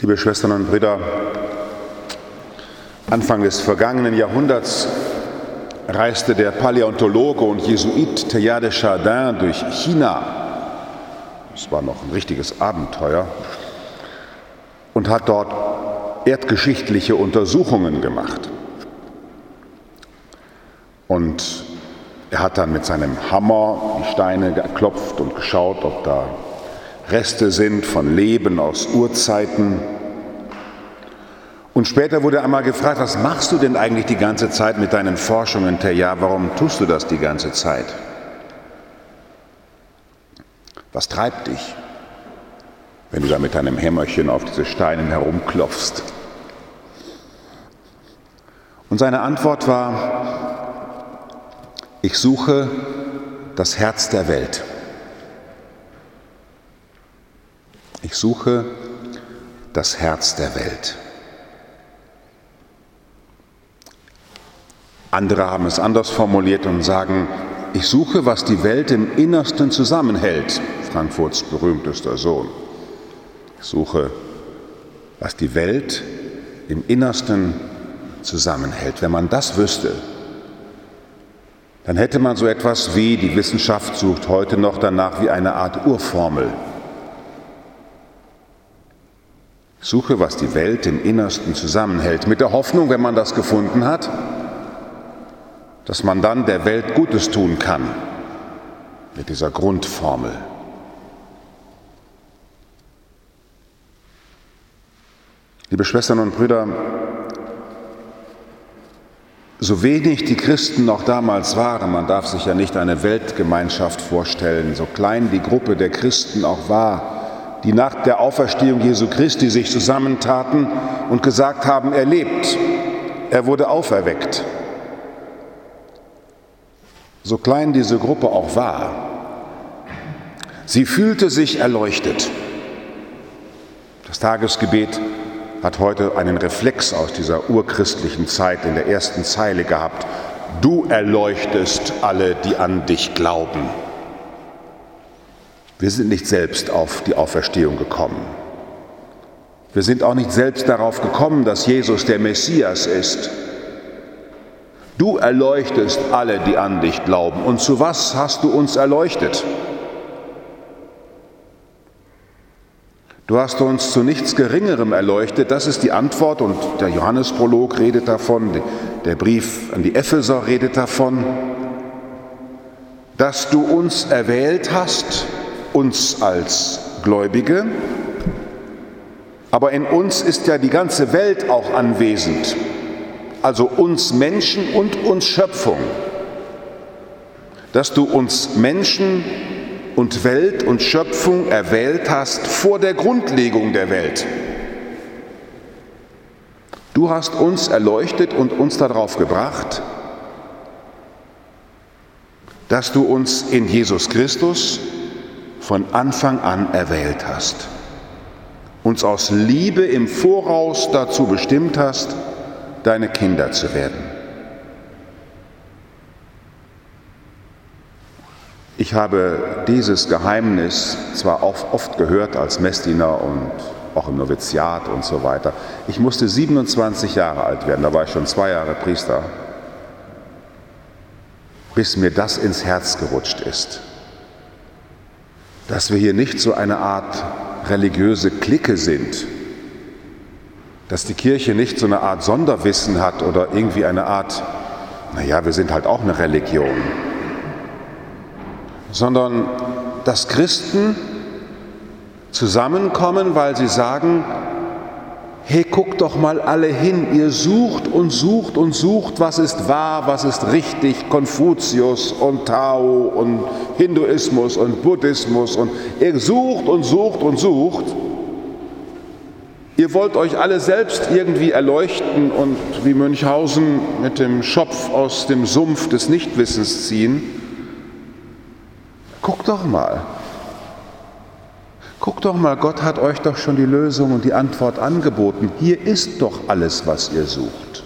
Liebe Schwestern und Brüder, Anfang des vergangenen Jahrhunderts reiste der Paläontologe und Jesuit Teilhard de Chardin durch China. Es war noch ein richtiges Abenteuer und hat dort erdgeschichtliche Untersuchungen gemacht. Und er hat dann mit seinem Hammer die Steine geklopft und geschaut, ob da Reste sind von Leben aus Urzeiten. Und später wurde einmal gefragt, was machst du denn eigentlich die ganze Zeit mit deinen Forschungen, Ja, warum tust du das die ganze Zeit? Was treibt dich, wenn du da mit deinem Hämmerchen auf diese Steine herumklopfst? Und seine Antwort war, ich suche das Herz der Welt. Ich suche das Herz der Welt. Andere haben es anders formuliert und sagen, ich suche, was die Welt im Innersten zusammenhält. Frankfurts berühmtester Sohn. Ich suche, was die Welt im Innersten zusammenhält. Wenn man das wüsste, dann hätte man so etwas wie, die Wissenschaft sucht heute noch danach, wie eine Art Urformel. Suche, was die Welt im Innersten zusammenhält, mit der Hoffnung, wenn man das gefunden hat, dass man dann der Welt Gutes tun kann, mit dieser Grundformel. Liebe Schwestern und Brüder, so wenig die Christen noch damals waren, man darf sich ja nicht eine Weltgemeinschaft vorstellen, so klein die Gruppe der Christen auch war, die nach der Auferstehung Jesu Christi sich zusammentaten und gesagt haben, er lebt, er wurde auferweckt. So klein diese Gruppe auch war, sie fühlte sich erleuchtet. Das Tagesgebet hat heute einen Reflex aus dieser urchristlichen Zeit in der ersten Zeile gehabt. Du erleuchtest alle, die an dich glauben. Wir sind nicht selbst auf die Auferstehung gekommen. Wir sind auch nicht selbst darauf gekommen, dass Jesus der Messias ist. Du erleuchtest alle, die an dich glauben. Und zu was hast du uns erleuchtet? Du hast uns zu nichts Geringerem erleuchtet, das ist die Antwort und der Johannesprolog redet davon, der Brief an die Epheser redet davon, dass du uns erwählt hast uns als Gläubige, aber in uns ist ja die ganze Welt auch anwesend, also uns Menschen und uns Schöpfung, dass du uns Menschen und Welt und Schöpfung erwählt hast vor der Grundlegung der Welt. Du hast uns erleuchtet und uns darauf gebracht, dass du uns in Jesus Christus von Anfang an erwählt hast, uns aus Liebe im Voraus dazu bestimmt hast, deine Kinder zu werden. Ich habe dieses Geheimnis zwar oft gehört als Messdiener und auch im Noviziat und so weiter. Ich musste 27 Jahre alt werden, da war ich schon zwei Jahre Priester, bis mir das ins Herz gerutscht ist dass wir hier nicht so eine Art religiöse Clique sind, dass die Kirche nicht so eine Art Sonderwissen hat oder irgendwie eine Art, naja, wir sind halt auch eine Religion, sondern dass Christen zusammenkommen, weil sie sagen, hey, guckt doch mal alle hin, ihr sucht und sucht und sucht, was ist wahr, was ist richtig, Konfuzius und Tao und Hinduismus und Buddhismus und ihr sucht und sucht und sucht. Ihr wollt euch alle selbst irgendwie erleuchten und wie Münchhausen mit dem Schopf aus dem Sumpf des Nichtwissens ziehen. Guckt doch mal, Guck doch mal, Gott hat euch doch schon die Lösung und die Antwort angeboten. Hier ist doch alles, was ihr sucht.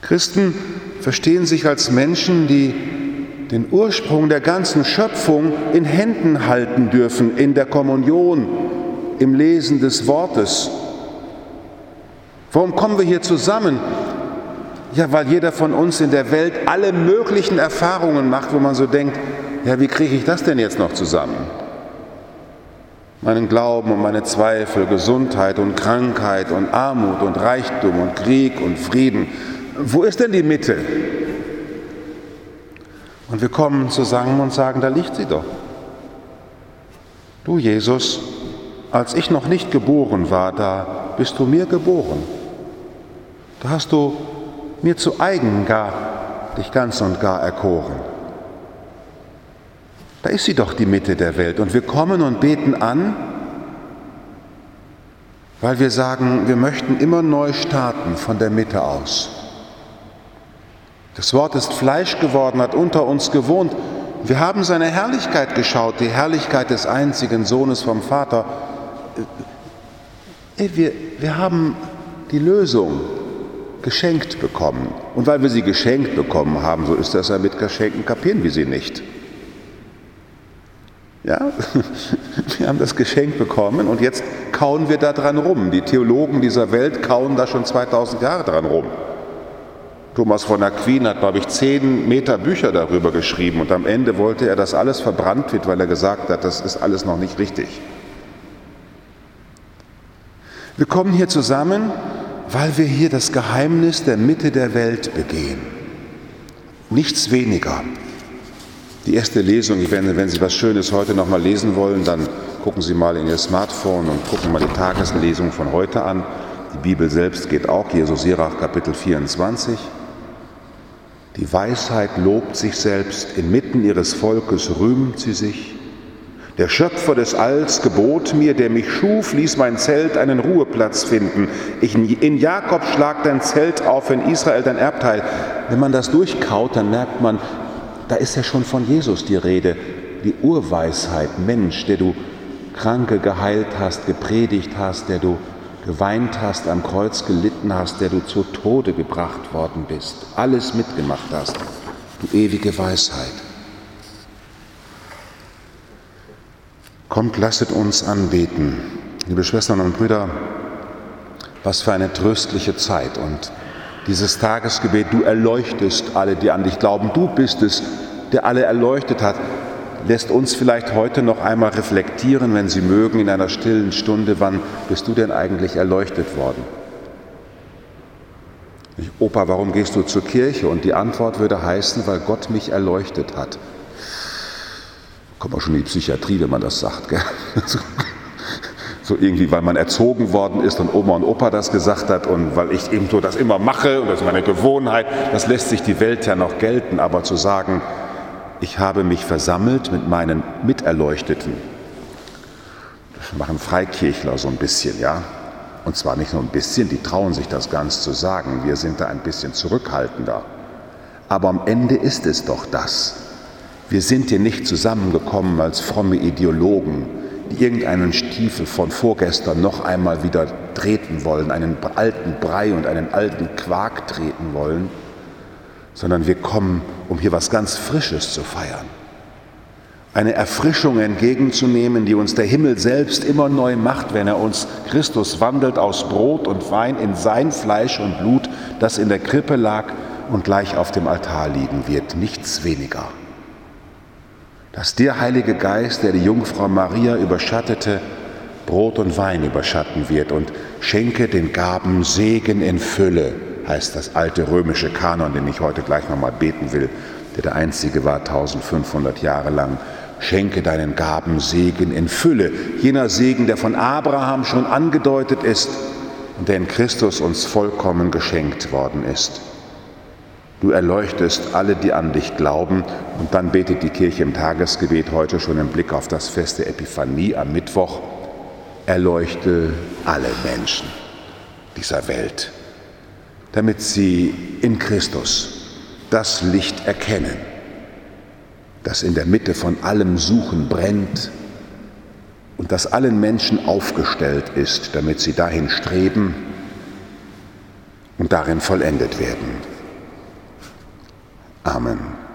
Christen verstehen sich als Menschen, die den Ursprung der ganzen Schöpfung in Händen halten dürfen in der Kommunion im Lesen des Wortes. Warum kommen wir hier zusammen? Ja, weil jeder von uns in der Welt alle möglichen Erfahrungen macht, wo man so denkt, ja, wie kriege ich das denn jetzt noch zusammen? Meinen Glauben und meine Zweifel, Gesundheit und Krankheit und Armut und Reichtum und Krieg und Frieden. Wo ist denn die Mitte? Und wir kommen zusammen und sagen, da liegt sie doch. Du Jesus, als ich noch nicht geboren war, da bist du mir geboren. Da hast du mir zu eigen gar dich ganz und gar erkoren. Da ist sie doch die Mitte der Welt und wir kommen und beten an, weil wir sagen, wir möchten immer neu starten von der Mitte aus. Das Wort ist Fleisch geworden, hat unter uns gewohnt. Wir haben seine Herrlichkeit geschaut, die Herrlichkeit des einzigen Sohnes vom Vater. Wir, wir haben die Lösung geschenkt bekommen. Und weil wir sie geschenkt bekommen haben, so ist das ja mit Geschenken, kapieren wir sie nicht. Ja, wir haben das Geschenk bekommen und jetzt kauen wir da dran rum. Die Theologen dieser Welt kauen da schon 2000 Jahre dran rum. Thomas von Aquin hat, glaube ich, zehn Meter Bücher darüber geschrieben und am Ende wollte er, dass alles verbrannt wird, weil er gesagt hat, das ist alles noch nicht richtig. Wir kommen hier zusammen, weil wir hier das Geheimnis der Mitte der Welt begehen. Nichts weniger. Die erste Lesung, wenn, wenn Sie was Schönes heute noch mal lesen wollen, dann gucken Sie mal in Ihr Smartphone und gucken mal die Tageslesung von heute an. Die Bibel selbst geht auch, Jesus Sirach Kapitel 24. Die Weisheit lobt sich selbst, inmitten ihres Volkes rühmt sie sich. Der Schöpfer des Alls gebot mir, der mich schuf, ließ mein Zelt einen Ruheplatz finden. Ich, in Jakob schlag dein Zelt auf, in Israel dein Erbteil. Wenn man das durchkaut, dann merkt man, da ist ja schon von Jesus die Rede, die Urweisheit, Mensch, der du Kranke geheilt hast, gepredigt hast, der du geweint hast, am Kreuz gelitten hast, der du zu Tode gebracht worden bist, alles mitgemacht hast, du ewige Weisheit. Kommt, lasset uns anbeten. Liebe Schwestern und Brüder, was für eine tröstliche Zeit und dieses Tagesgebet, du erleuchtest alle, die an dich glauben, du bist es, der alle erleuchtet hat, lässt uns vielleicht heute noch einmal reflektieren, wenn Sie mögen, in einer stillen Stunde, wann bist du denn eigentlich erleuchtet worden? Opa, warum gehst du zur Kirche? Und die Antwort würde heißen, weil Gott mich erleuchtet hat kommt man schon in die Psychiatrie, wenn man das sagt. Gell? So irgendwie, weil man erzogen worden ist und Oma und Opa das gesagt hat und weil ich eben so das immer mache und das ist meine Gewohnheit, das lässt sich die Welt ja noch gelten. Aber zu sagen, ich habe mich versammelt mit meinen Miterleuchteten, das machen Freikirchler so ein bisschen, ja. Und zwar nicht nur ein bisschen, die trauen sich das ganz zu sagen. Wir sind da ein bisschen zurückhaltender. Aber am Ende ist es doch das. Wir sind hier nicht zusammengekommen als fromme Ideologen, irgendeinen Stiefel von vorgestern noch einmal wieder treten wollen, einen alten Brei und einen alten Quark treten wollen, sondern wir kommen, um hier was ganz Frisches zu feiern. Eine Erfrischung entgegenzunehmen, die uns der Himmel selbst immer neu macht, wenn er uns Christus wandelt aus Brot und Wein in sein Fleisch und Blut, das in der Krippe lag und gleich auf dem Altar liegen wird, nichts weniger dass der Heilige Geist, der die Jungfrau Maria überschattete, Brot und Wein überschatten wird und schenke den Gaben Segen in Fülle, heißt das alte römische Kanon, den ich heute gleich nochmal beten will, der der einzige war 1500 Jahre lang. Schenke deinen Gaben Segen in Fülle, jener Segen, der von Abraham schon angedeutet ist und der in Christus uns vollkommen geschenkt worden ist. Du erleuchtest alle, die an dich glauben. Und dann betet die Kirche im Tagesgebet heute schon im Blick auf das Fest der Epiphanie am Mittwoch. Erleuchte alle Menschen dieser Welt, damit sie in Christus das Licht erkennen, das in der Mitte von allem Suchen brennt und das allen Menschen aufgestellt ist, damit sie dahin streben und darin vollendet werden. Amen.